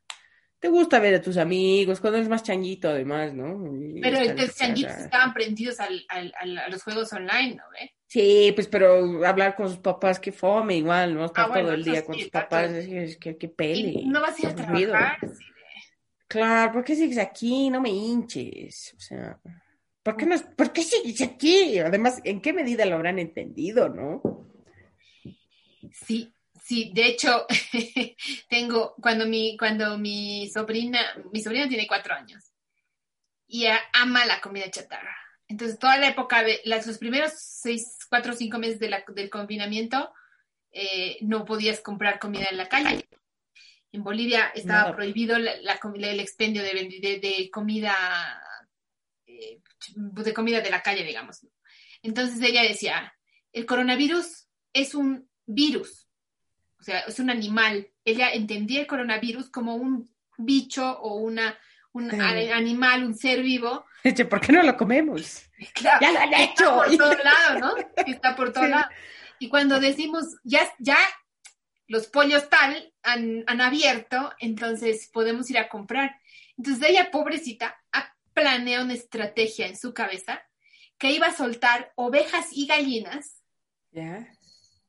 te gusta ver a tus amigos, cuando eres más changuito además, ¿no? Y
Pero los changuitos estaban prendidos al, al- al- a los juegos online, ¿no ve?
Sí, pues pero hablar con sus papás, que fome igual, ¿no? Estar
Ah, bueno,
todo el día con sus
está
papás, es que, es que, pele.
No vas a ir a trabajar. sí, de-
Claro, ¿por qué sigues aquí? No me hinches. O sea, ¿por qué, no, ¿por qué sigues aquí? Además, ¿en qué medida lo habrán entendido, no?
Sí, sí, de hecho, (laughs) tengo, cuando mi, cuando mi sobrina, mi sobrina tiene cuatro años y ama la comida chatarra. Entonces, toda la época de, las, los primeros seis, cuatro o cinco meses de la- del confinamiento, eh, no podías comprar comida en la calle. En Bolivia estaba
Nada.
prohibido la, la comi- el expendio de, de, de comida, eh, de comida de la calle, digamos. Entonces ella decía, el coronavirus es un virus, o sea, es un animal. Ella entendía el coronavirus como un bicho o una, un
Sí.
animal, un ser vivo. (laughs)
Eche, ¿por qué no lo comemos? (laughs)
Claro,
¡Ya lo han
está
hecho!
por (laughs) todos lados, ¿no? Está por todos
Sí.
lados. Y cuando decimos, ya, ya los pollos tal han, han abierto, entonces podemos ir a comprar. Entonces ella, pobrecita, ha planeado una estrategia en su cabeza que iba a soltar ovejas y gallinas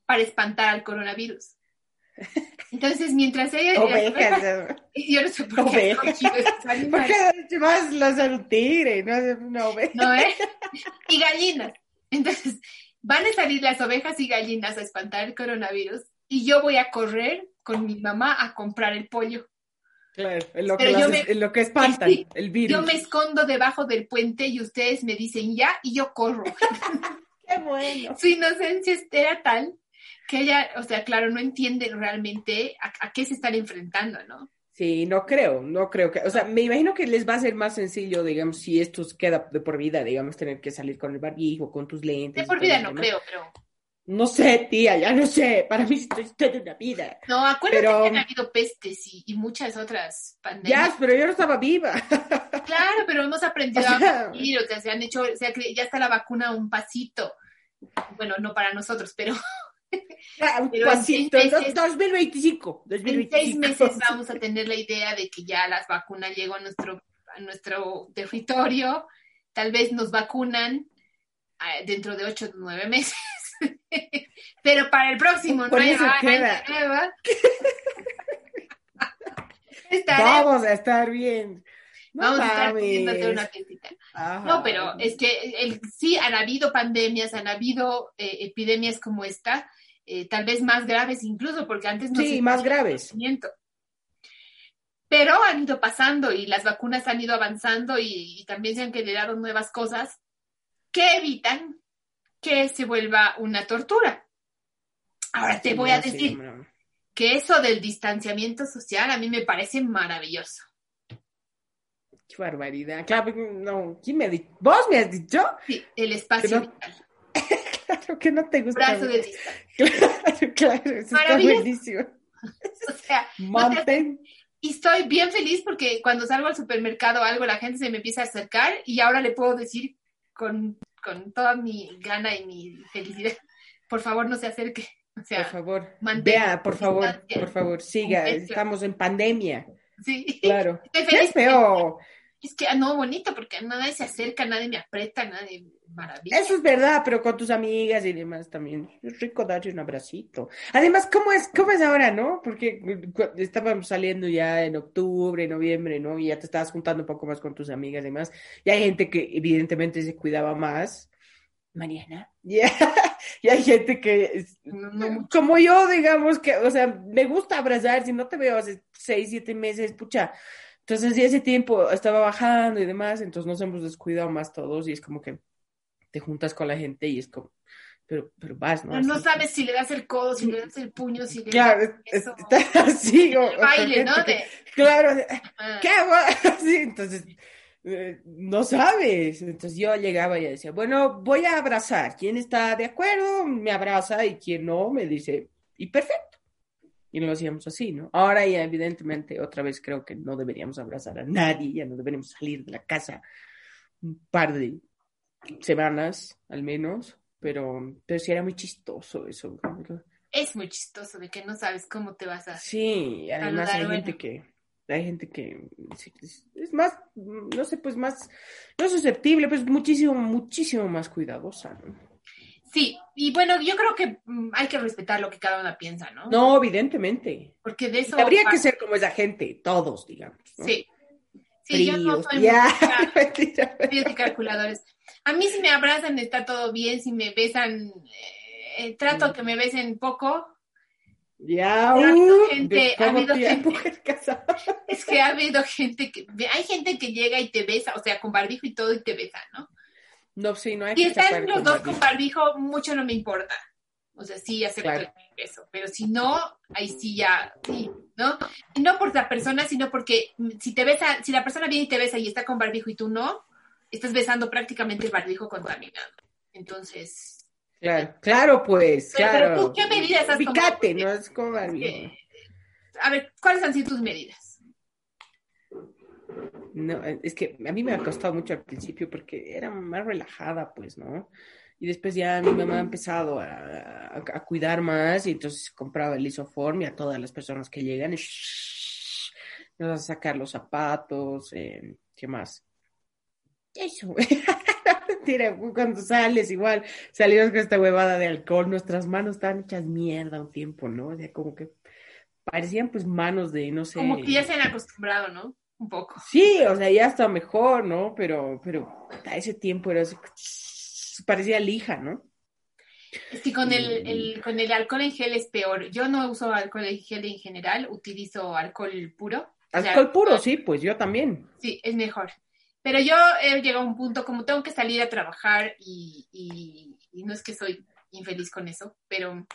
para espantar al coronavirus. Entonces, mientras ella...
Ovejas.
yo no sé por qué
Ovejas.
escogí esos
¿Por
animales.
qué más las a un tigre, no una oveja?
¿no eh? Y gallinas. Entonces, van a salir las ovejas y gallinas a espantar el coronavirus y yo voy a correr con mi mamá a comprar el pollo.
Claro, en lo, que
Pero yo
las-
me-
en lo que espantan,
Sí,
el virus.
Yo me escondo debajo del puente y ustedes me dicen ya y yo corro. (laughs)
Qué bueno.
Su inocencia era tal que ella, o sea, claro, no entiende realmente a, a qué se están enfrentando, ¿no?
Sí, no creo, no creo que, o sea, me imagino que les va a ser más sencillo, digamos, si esto queda de por vida, digamos, tener que salir con el barbijo, con tus lentes.
De por vida no
demás.
creo, pero...
No sé, tía, ya no sé, para mí esto es toda una vida.
No, acuérdate
Pero-
que han habido pestes y, y muchas otras pandemias.
Ya, pero yo no estaba viva.
Claro, pero hemos aprendido
O sea-
a vivir, o sea, se han hecho, o sea, que ya está la vacuna a un pasito. Bueno, no para nosotros, pero
Ya, un
Pero en
pasito,
seis
do-
meses-
2025,
en
2025.
seis meses vamos a tener la idea de que ya las vacunas llegan a nuestro, a nuestro territorio, tal vez nos vacunan ah, dentro de ocho o nueve meses. (laughs) Pero para el próximo no hay nueva. (laughs) Estaremos-
Vamos a estar bien. No
Vamos a estar hacer una fiestita. No, pero es que el, sí han habido pandemias, han habido eh, epidemias como esta, eh, tal vez más graves incluso, porque antes no
Sí,
se
más graves.
conocimiento. Pero han ido pasando y las vacunas han ido avanzando y, y también se han generado nuevas cosas que evitan que se vuelva una tortura. Ahora te voy a decir que eso del distanciamiento social a mí me parece maravilloso.
Qué barbaridad. Claro, no, ¿quién me ha dicho? ¿Vos me has dicho?
Sí, el espacio vital,
Claro que no te gusta.
brazo de distancia.
Claro, claro, eso está buenísimo. (laughs)
O sea, no. Y estoy bien feliz porque cuando salgo al supermercado o algo, la gente se me empieza a acercar y ahora le puedo decir con, con toda mi gana y mi felicidad, por favor no se acerque. O
Por
sea,
favor,
mantenga
vea, por favor, por favor, siga. Estamos en pandemia.
sí.
Claro.
Estoy feliz.
feo.
Es que, ah, no, bonito, porque nadie se acerca, nadie me aprieta, nadie... Maravilla.
Eso es verdad, pero con tus amigas y demás también. Es rico darle un abracito. Además, ¿cómo es, cómo es ahora, no? Porque estábamos saliendo ya en octubre, noviembre, ¿no? Y ya te estabas juntando un poco más con tus amigas y demás. Y hay gente que evidentemente se cuidaba más. Mariana. Ya. (laughs) Y hay gente que,
No, no
como yo, digamos que, o sea, me gusta abrazar. Si no te veo hace seis, siete meses, pucha. Entonces, ya ese tiempo estaba bajando y demás, entonces nos hemos descuidado más todos y es como que te juntas con la gente y es como, pero, pero vas, ¿no?
Pero no
Así.
sabes si le das el codo, si le das el puño, si le
Claro,
das
es-
eso.
está (laughs) así. o-
el baile, ¿no?
que- claro,
ah,
¿qué hago? (laughs) Así, entonces, eh, no sabes. Entonces yo llegaba y decía, bueno, voy a abrazar. ¿Quién está de acuerdo? Me abraza y quien no, me dice, y perfecto. Y lo hacíamos así, ¿no? Ahora ya evidentemente otra vez creo que no deberíamos abrazar a nadie, ya no deberíamos salir de la casa un par de semanas al menos, pero, pero sí era muy chistoso eso.
es muy chistoso de que no sabes cómo te vas a...
Sí, además hay gente que hay gente que es más, no sé, pues más, no susceptible, pues muchísimo, muchísimo más cuidadosa, ¿no?
Sí, y bueno, yo creo que mm, hay que respetar lo que cada una piensa, ¿no?
No, evidentemente.
Porque de eso...
habría que ser como esa gente, todos, digamos.
Sí. Sí, yo no soy muy (laughs) calculadores. A mí si me abrazan está todo bien, si me besan, eh, trato mm. que me besen poco,
ya, uh,
gente, ha habido gente, es que ha habido gente que, hay gente que llega y te besa, o sea, con barbijo y todo y te besa, ¿no?
No, sí, no hay
Si están los dos con barbijo, mucho no me importa. O sea, sí acepto el beso, pero si no, ahí sí ya, sí, ¿no? No por la persona, sino porque si te besa, si la persona viene y te besa y está con barbijo y tú no, estás besando prácticamente el barbijo contaminado. Entonces,
Claro, claro, pues, claro.
Pero, ¿qué medidas has
Picate, no es como A
ver, ¿cuáles han sido tus medidas?
No, es que a mí me ha costado mucho al principio porque era más relajada, pues, ¿no? Y después ya mi mamá ha empezado a, cuidar más y entonces compraba el isoform y a todas las personas que llegan nos a sacar los zapatos, eh, ¿qué más? Eso. (laughs) Tira, cuando sales igual, salimos con esta huevada de alcohol, nuestras manos estaban hechas mierda un tiempo, ¿no? O sea, como que parecían pues manos de, no sé.
Como que ya se han acostumbrado, ¿no? Un poco.
Sí, o sea, ya está mejor, ¿no? Pero, pero a ese tiempo era así, (tsk) parecía lija, ¿no?
Es que con el, el, con el alcohol en gel es peor. Yo no uso alcohol en gel en general, utilizo alcohol puro.
Alcohol puro, sí, pues yo también.
Sí, es mejor. Pero yo he llegado a un punto como tengo que salir a trabajar y, y, no es que soy infeliz con eso, pero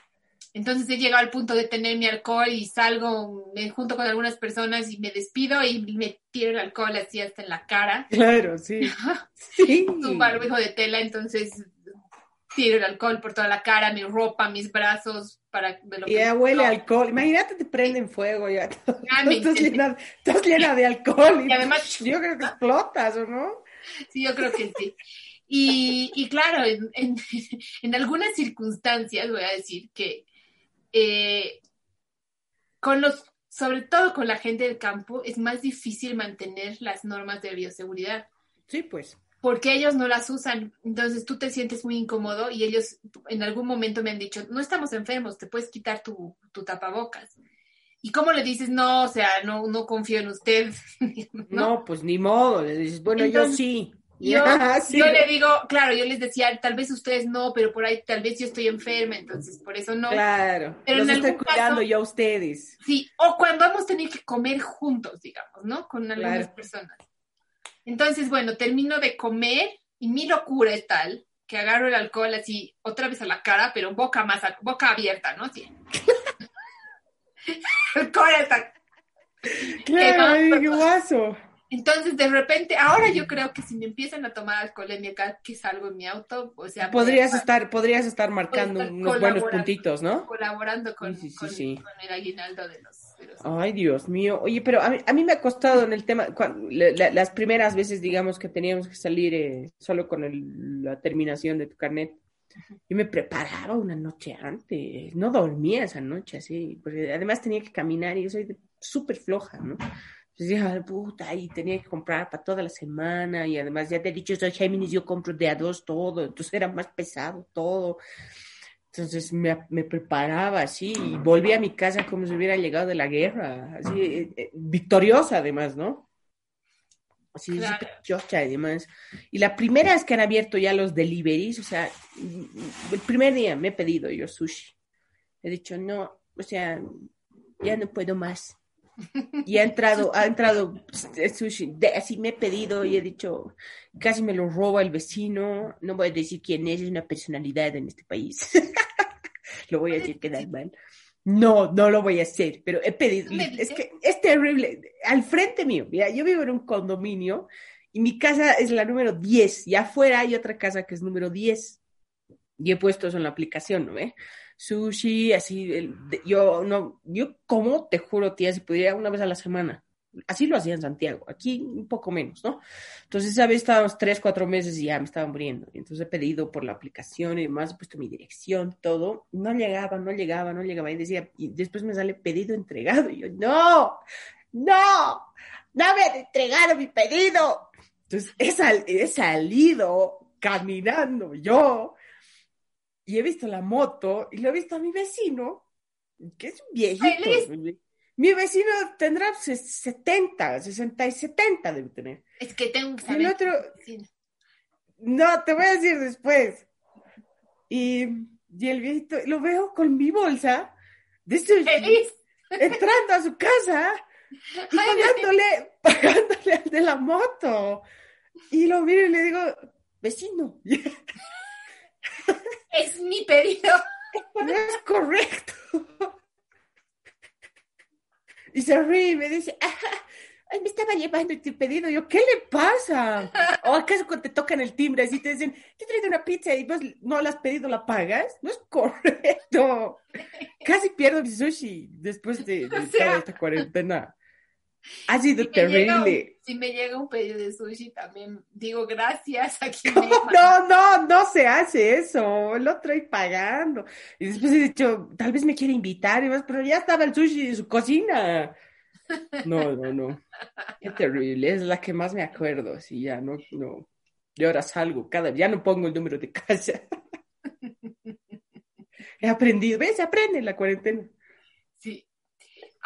entonces he llegado al punto de tener mi alcohol y salgo, me junto con algunas personas y me despido y me tiro el alcohol así hasta en la cara.
Claro, sí. (laughs) sí.
un barbijo de tela, entonces tiro el alcohol por toda la cara, mi ropa, mis brazos, para
y ya huele alcohol. Imagínate, te prenden fuego ya. (laughs) Ah, estás, llena, estás, llena, de alcohol. Y, además, yo creo que explotas, ¿o no?
Sí, yo creo que sí. Y, y claro, en, (laughs) en, algunas circunstancias voy a decir que eh, con los, sobre todo con la gente del campo, es más difícil mantener las normas de bioseguridad.
Sí, pues
porque ellos no las usan. Entonces tú te sientes muy incómodo y ellos en algún momento me han dicho, no estamos enfermos, te puedes quitar tu, tu tapabocas. ¿Y cómo le dices, no, o sea, no, no confío en usted? (laughs)
¿No? pues ni modo, le dices, bueno, yo sí.
Yo, yo, le digo, claro, yo les decía, tal vez ustedes no, pero por ahí tal vez yo estoy enferma, entonces por eso no.
Claro, pero los estoy cuidando yo a ustedes.
Sí, o cuando hemos tenido que comer juntos, digamos, ¿no? Con algunas personas. Entonces, bueno, termino de comer y mi locura es tal que agarro el alcohol así otra vez a la cara, pero boca más, boca abierta, ¿no? Así. (laughs) el está...
Claro, qué guaso.
Entonces, de repente, ahora yo creo que si me empiezan a tomar alcohol en mi acá, que salgo en mi auto, o sea...
Podrías estar, podrías estar marcando unos buenos puntitos, ¿no?
Colaborando con, con el aguinaldo de los
Ay, Dios mío. Oye, pero a mí, me ha costado en el tema, las primeras veces, digamos, que teníamos que salir eh, solo con la terminación de tu carnet, yo me preparaba una noche antes, no dormía esa noche así, porque además tenía que caminar y yo soy súper floja, ¿no? Entonces dije, puta, y tenía que comprar para toda la semana y además ya te he dicho, soy Géminis, yo compro de a dos todo, entonces era más pesado todo. Entonces me, me, preparaba así y volví a mi casa como si hubiera llegado de la guerra, así, eh, eh, victoriosa además, ¿no? Así, claro. chocha y demás. Y la primera vez que han abierto ya los deliveries, o sea, el primer día me he pedido yo sushi. He dicho, no, o sea, ya no puedo más. Y ha entrado, ha entrado sushi, así me he pedido y he dicho, casi me lo roba el vecino, no voy a decir quién es, es una personalidad en este país. (laughs) lo voy a decir quedar mal. No, no lo voy a hacer, pero he pedido, es que es terrible, al frente mío, mira, yo vivo en un condominio y mi casa es la número 10 y afuera hay otra casa que es número 10 y he puesto eso en la aplicación, ¿no ve? Sushi, así, yo no, yo como, te juro, tía, si pudiera una vez a la semana, Así lo hacía en Santiago, aquí un poco menos, ¿no? Entonces, esa vez estábamos tres, cuatro meses y ya me estaba muriendo. Entonces he pedido por la aplicación y demás, he puesto mi dirección, todo. No llegaba, no llegaba, no llegaba. Y decía, y después me sale pedido entregado. Y yo, no, no, no me han entregado mi pedido. Entonces he, salido caminando yo y he visto la moto y lo he visto a mi vecino, que es un viejito. Mi vecino tendrá 70, 60 y 70 debe tener.
Es que tengo que saber. El
otro... No, te voy a decir después. Y, y el viejito, lo veo con mi bolsa de entrando a su casa y pagándole, (laughs) pagándole al de la moto. Y lo miro y le digo, vecino. (laughs)
Es mi pedido.
No es correcto. Y se ríe y me dice, Ay, me estaba llevando tu pedido. Yo, ¿qué le pasa? ¿O acaso cuando te tocan el timbre así te dicen, te traído una pizza y vos no la has pedido, la pagas? No es correcto. Casi pierdo mi sushi después de, de toda esta cuarentena. (laughs) Ha sido
si
terrible.
si me llega un pedido de sushi, también digo gracias a quien (laughs)
No, no, no se hace eso. Lo trae pagando. Y después he dicho, tal vez me quiere invitar, y más, pero ya estaba el sushi en su cocina. No, no, no. Qué terrible. Es la que más me acuerdo. Sí, ya no, no. Y ahora salgo cada ya no pongo el número de casa. (laughs) He aprendido. ¿Ves? Se aprende en la cuarentena.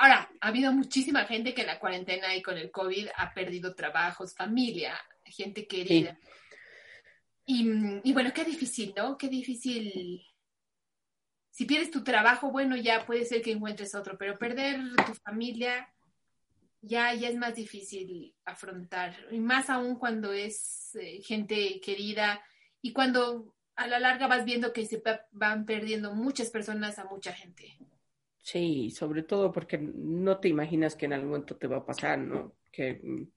Ahora, ha habido muchísima gente que en la cuarentena y con el COVID ha perdido trabajos, familia, gente querida. Y, y, bueno, qué difícil, ¿no? Qué difícil. Si pierdes tu trabajo, bueno, ya puede ser que encuentres otro, pero perder tu familia ya, ya es más difícil afrontar, y más aún cuando es eh, gente querida y cuando a la larga vas viendo que se van perdiendo muchas personas a mucha gente.
Sí, sobre todo porque no te imaginas que en algún momento te va a pasar, ¿no? Que mm,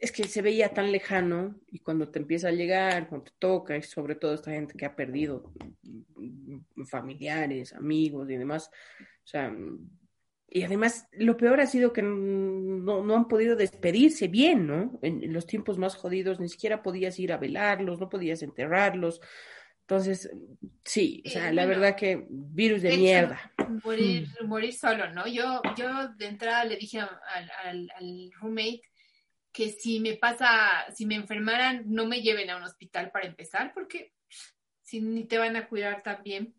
es que se veía tan lejano y cuando te empieza a llegar, cuando te toca, y sobre todo esta gente que ha perdido mm, familiares, amigos y demás, o sea, y además, lo peor ha sido que no, no han podido despedirse bien, ¿no? En, los tiempos más jodidos ni siquiera podías ir a velarlos, no podías enterrarlos. Entonces, sí, o sea, la verdad que virus de, mierda.
Morir, morir solo, ¿no? Yo, yo de entrada le dije al, al, al roommate que si me pasa, si me enfermaran, no me lleven a un hospital para empezar, porque si ni te van a cuidar tan bien,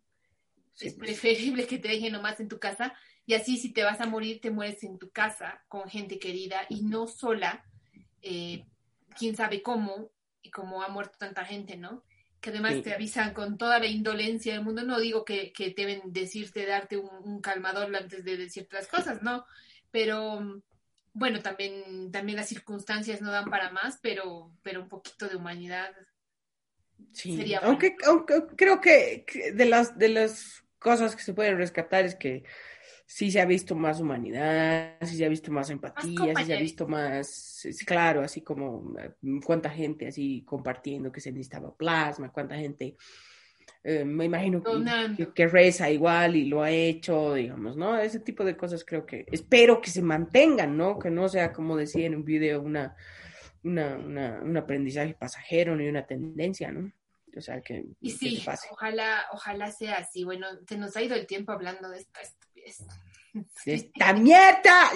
es pues. preferible que te dejen nomás en tu casa y así si te vas a morir, te mueres en tu casa con gente querida y no sola, eh, quién sabe cómo y cómo ha muerto tanta gente, ¿no? Que además te avisan con toda la indolencia del mundo. No digo que, que deben decirte, darte un, calmador antes de decirte las cosas, ¿no? Pero bueno, también, también las circunstancias no dan para más, pero, pero un poquito de humanidad
Sí, sería aunque, aunque creo que de las, de las cosas que se pueden rescatar es que sí se ha visto más humanidad, sí se ha visto más empatía, sí se ha visto más, claro, así como mm, cuánta gente así compartiendo que se necesitaba plasma, cuánta gente, eh, me imagino que, reza igual y lo ha hecho, digamos, ¿no? Ese tipo de cosas creo que, espero que se mantengan, ¿no? Que no sea como decía en un video una, una, un aprendizaje pasajero ni una tendencia, ¿no? O sea, que...
Y sí, ojalá, ojalá sea así. Bueno, se nos ha ido el tiempo hablando de esta
¡Esta mierda!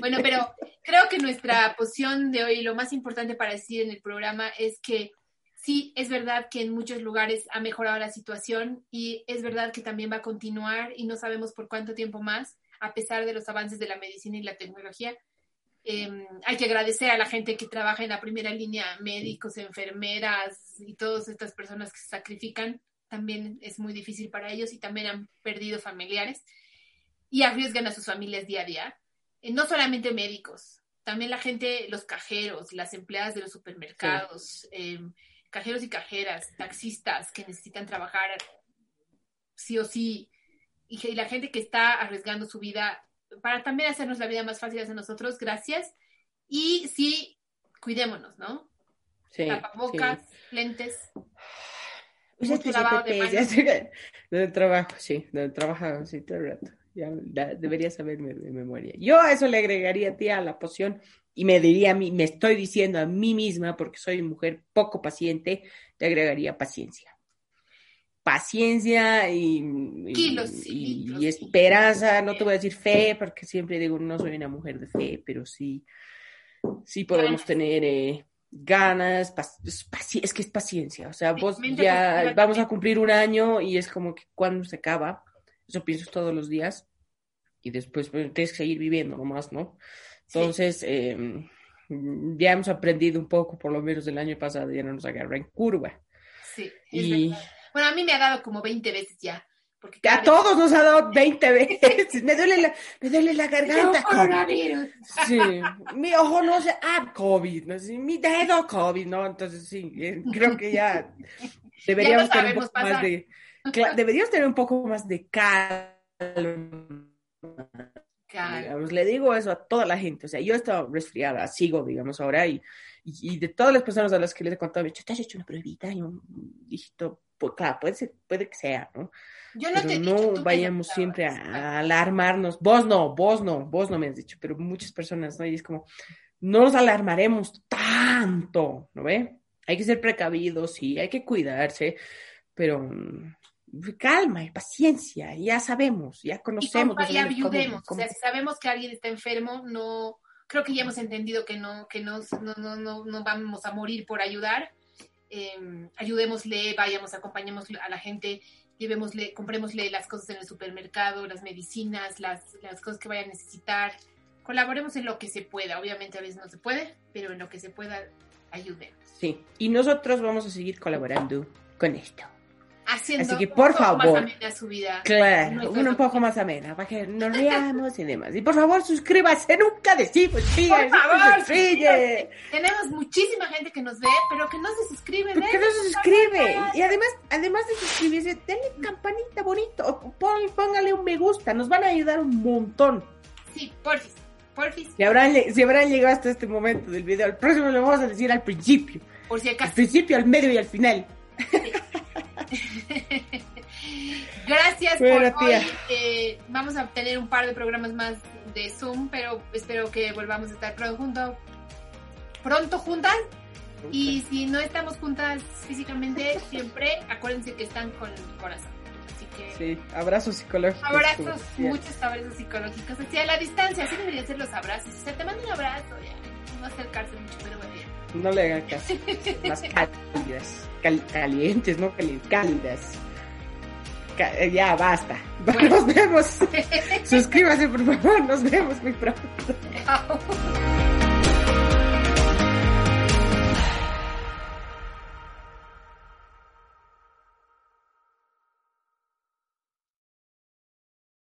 bueno, pero creo que nuestra posición de hoy, lo más importante para decir en el programa es que sí, es verdad que en muchos lugares ha mejorado la situación y es verdad que también va a continuar y no sabemos por cuánto tiempo más, a pesar de los avances de la medicina y la tecnología. Em, hay que agradecer a la gente que trabaja en la primera línea, médicos, enfermeras y todas estas personas que se sacrifican. También es muy difícil para ellos y también han perdido familiares y arriesgan a sus familias día a día. Eh, no solamente médicos, también la gente, los cajeros, las empleadas de los supermercados, em, cajeros y cajeras, taxistas que necesitan trabajar sí o sí, y, la gente que está arriesgando su vida para también hacernos la vida más fácil a nosotros, gracias. Y sí, cuidémonos, ¿no? Sí. Tapabocas, lentes.
Mucho lavado de manos. Donde trabajo, sí, donde trabajo, sí, todo el rato. Ya, debería saberme de memoria. Yo a eso le agregaría, tía, a la poción y me diría a mí, me estoy diciendo a mí misma, porque soy mujer poco paciente, le agregaría paciencia. paciencia y, y, esperanza, no te voy a decir fe, porque siempre digo, no soy una mujer de fe, pero sí, sí podemos tener eh, ganas, es que es paciencia, o sea, vos ya vamos a cumplir un año y es como que cuando se acaba, eso pienso todos los días y después pues, tienes que seguir viviendo nomás, ¿no? Entonces, em, ya hemos aprendido un poco, por lo menos del año pasado, ya no nos agarra en curva.
Sí, y... Bueno, a mí me ha dado como 20 veces ya.
Porque a todos nos ha dado 20 veces. me, duele la, me duele la garganta.
coronavirus.
Sí. Mi ojo no se. Ah, COVID. ¿no? Sí, mi dedo COVID, ¿no? Entonces sí, eh, creo que ya deberíamos tener un poco más de. Deberíamos tener un poco más de calma. Digamos, le digo eso a toda la gente. O sea, yo he estado resfriada, sigo, digamos, ahora, y, y, de todas las personas a las que les he contado, me he dicho, ¿te has hecho una pruebita? Y un dígito, pues claro, puede, ser, puede que sea, ¿no?
Yo no
pero no vayamos siempre a, alarmarnos. Vos no, vos no, vos no me has dicho, pero muchas personas, ¿no? Y es como, no nos alarmaremos tanto, ¿no ve? Hay que ser precavidos, sí, hay que cuidarse, pero mm, calma y paciencia, ya sabemos, ya conocemos.
Y, ayudemos, o sea, si sabemos que alguien está enfermo, no, creo que ya hemos entendido que no, que no, no, no, no vamos a morir por ayudar. Eh, ayudémosle, vayamos, acompañemos a la gente, llevémosle, comprémosle las cosas en el supermercado, las medicinas, las, las cosas que vaya a necesitar. Colaboremos en lo que se pueda. Obviamente a veces no se puede, pero en lo que se pueda, ayudemos.
Sí, y nosotros vamos a seguir colaborando con esto
haciendo
Así que, por
un
favor,
poco más amena su vida.
Claro, un, un poco más amena, para que nos (laughs) riamos y demás. Y por favor, suscríbase, nunca decimos, sí,
por favor, Tenemos muchísima gente que nos ve, pero que no se suscribe.
Pero que no se suscribe. Y además, además de suscribirse, denle campanita bonito, póngale un me gusta, nos van a ayudar un montón.
Sí, porfis. Porfis.
Si habrán, si habrán llegado hasta este momento del video, al próximo lo vamos a decir al principio.
Por si acaso.
Al principio, al medio y al final. (laughs)
Gracias por hoy. Eh, vamos a tener un par de programas más de Zoom, pero espero que volvamos a estar pronto, pronto juntas. Y si no estamos juntas físicamente, (laughs) siempre acuérdense que están con el corazón. Así que.
Sí, abrazos psicológicos.
Abrazos, muchos abrazos psicológicos. Así a la distancia, así deberían ser los abrazos. O sea, te mando un abrazo, ya. No acercarse mucho, pero bueno,
No le hagan caso. (laughs) Más cálidas. calientes, no cálidas. ya basta. (laughs) Nos vemos. Suscríbase, por favor. Nos vemos muy pronto.